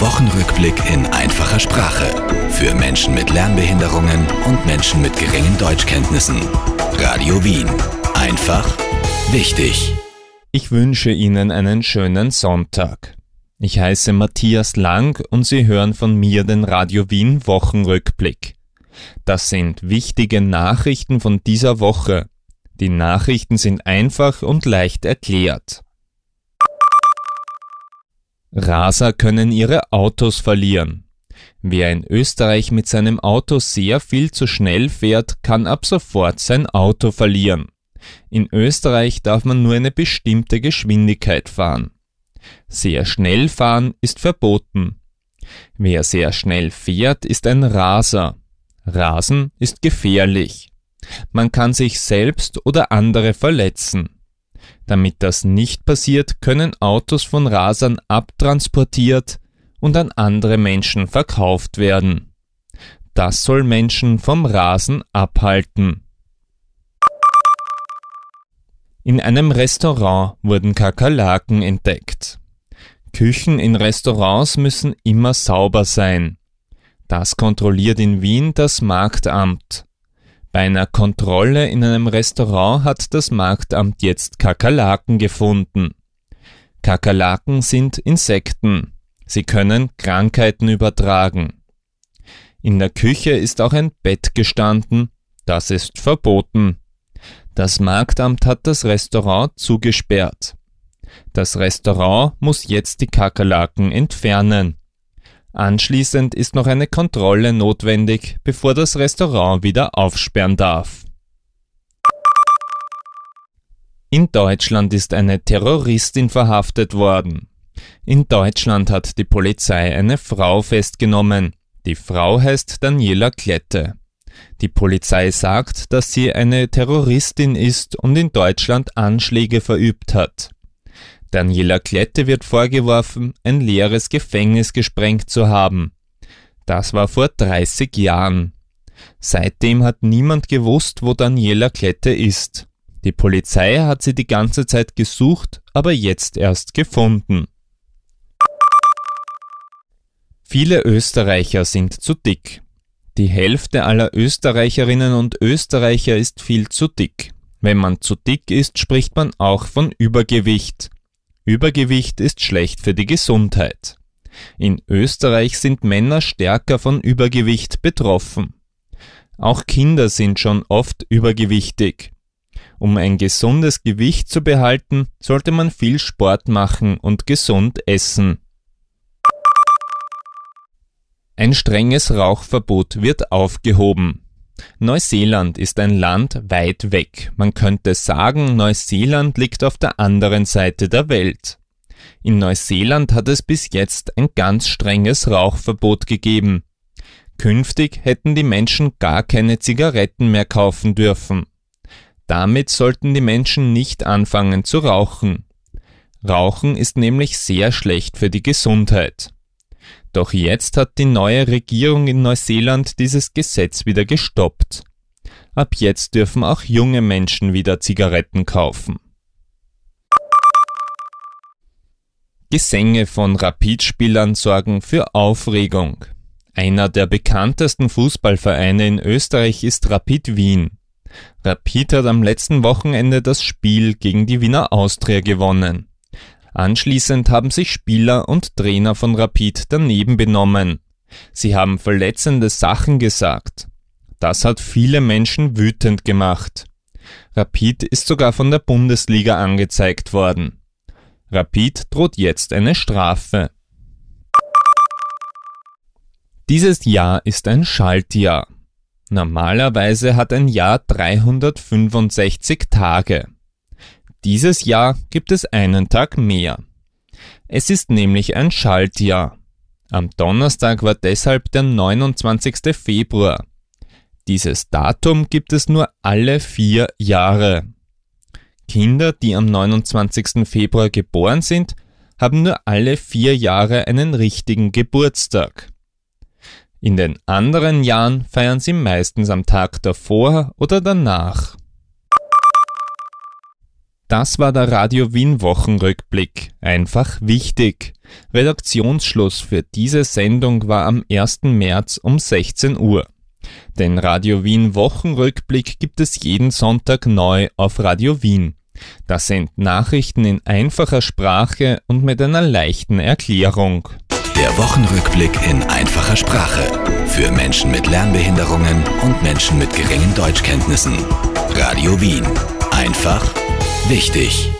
Wochenrückblick in einfacher Sprache für Menschen mit Lernbehinderungen und Menschen mit geringen Deutschkenntnissen. Radio Wien. Einfach wichtig. Ich wünsche Ihnen einen schönen Sonntag. Ich heiße Matthias Lang und Sie hören von mir den Radio Wien Wochenrückblick. Das sind wichtige Nachrichten von dieser Woche. Die Nachrichten sind einfach und leicht erklärt. Raser können ihre Autos verlieren. Wer in Österreich mit seinem Auto sehr viel zu schnell fährt, kann ab sofort sein Auto verlieren. In Österreich darf man nur eine bestimmte Geschwindigkeit fahren. Sehr schnell fahren ist verboten. Wer sehr schnell fährt, ist ein Raser. Rasen ist gefährlich. Man kann sich selbst oder andere verletzen. Damit das nicht passiert, können Autos von Rasern abtransportiert und an andere Menschen verkauft werden. Das soll Menschen vom Rasen abhalten. In einem Restaurant wurden Kakerlaken entdeckt. Küchen in Restaurants müssen immer sauber sein. Das kontrolliert in Wien das Marktamt. Bei einer Kontrolle in einem Restaurant hat das Marktamt jetzt Kakerlaken gefunden. Kakerlaken sind Insekten. Sie können Krankheiten übertragen. In der Küche ist auch ein Bett gestanden. Das ist verboten. Das Marktamt hat das Restaurant zugesperrt. Das Restaurant muss jetzt die Kakerlaken entfernen. Anschließend ist noch eine Kontrolle notwendig, bevor das Restaurant wieder aufsperren darf. In Deutschland ist eine Terroristin verhaftet worden. In Deutschland hat die Polizei eine Frau festgenommen. Die Frau heißt Daniela Klette. Die Polizei sagt, dass sie eine Terroristin ist und in Deutschland Anschläge verübt hat. Daniela Klette wird vorgeworfen, ein leeres Gefängnis gesprengt zu haben. Das war vor 30 Jahren. Seitdem hat niemand gewusst, wo Daniela Klette ist. Die Polizei hat sie die ganze Zeit gesucht, aber jetzt erst gefunden. Viele Österreicher sind zu dick. Die Hälfte aller Österreicherinnen und Österreicher ist viel zu dick. Wenn man zu dick ist, spricht man auch von Übergewicht. Übergewicht ist schlecht für die Gesundheit. In Österreich sind Männer stärker von Übergewicht betroffen. Auch Kinder sind schon oft übergewichtig. Um ein gesundes Gewicht zu behalten, sollte man viel Sport machen und gesund essen. Ein strenges Rauchverbot wird aufgehoben. Neuseeland ist ein Land weit weg. Man könnte sagen, Neuseeland liegt auf der anderen Seite der Welt. In Neuseeland hat es bis jetzt ein ganz strenges Rauchverbot gegeben. Künftig hätten die Menschen gar keine Zigaretten mehr kaufen dürfen. Damit sollten die Menschen nicht anfangen zu rauchen. Rauchen ist nämlich sehr schlecht für die Gesundheit. Doch jetzt hat die neue Regierung in Neuseeland dieses Gesetz wieder gestoppt. Ab jetzt dürfen auch junge Menschen wieder Zigaretten kaufen. Gesänge von Rapidspielern sorgen für Aufregung. Einer der bekanntesten Fußballvereine in Österreich ist Rapid Wien. Rapid hat am letzten Wochenende das Spiel gegen die Wiener Austria gewonnen. Anschließend haben sich Spieler und Trainer von Rapid daneben benommen. Sie haben verletzende Sachen gesagt. Das hat viele Menschen wütend gemacht. Rapid ist sogar von der Bundesliga angezeigt worden. Rapid droht jetzt eine Strafe. Dieses Jahr ist ein Schaltjahr. Normalerweise hat ein Jahr 365 Tage. Dieses Jahr gibt es einen Tag mehr. Es ist nämlich ein Schaltjahr. Am Donnerstag war deshalb der 29. Februar. Dieses Datum gibt es nur alle vier Jahre. Kinder, die am 29. Februar geboren sind, haben nur alle vier Jahre einen richtigen Geburtstag. In den anderen Jahren feiern sie meistens am Tag davor oder danach. Das war der Radio Wien Wochenrückblick. Einfach wichtig. Redaktionsschluss für diese Sendung war am 1. März um 16 Uhr. Den Radio Wien Wochenrückblick gibt es jeden Sonntag neu auf Radio Wien. Das sind Nachrichten in einfacher Sprache und mit einer leichten Erklärung. Der Wochenrückblick in einfacher Sprache. Für Menschen mit Lernbehinderungen und Menschen mit geringen Deutschkenntnissen. Radio Wien. Einfach wichtig.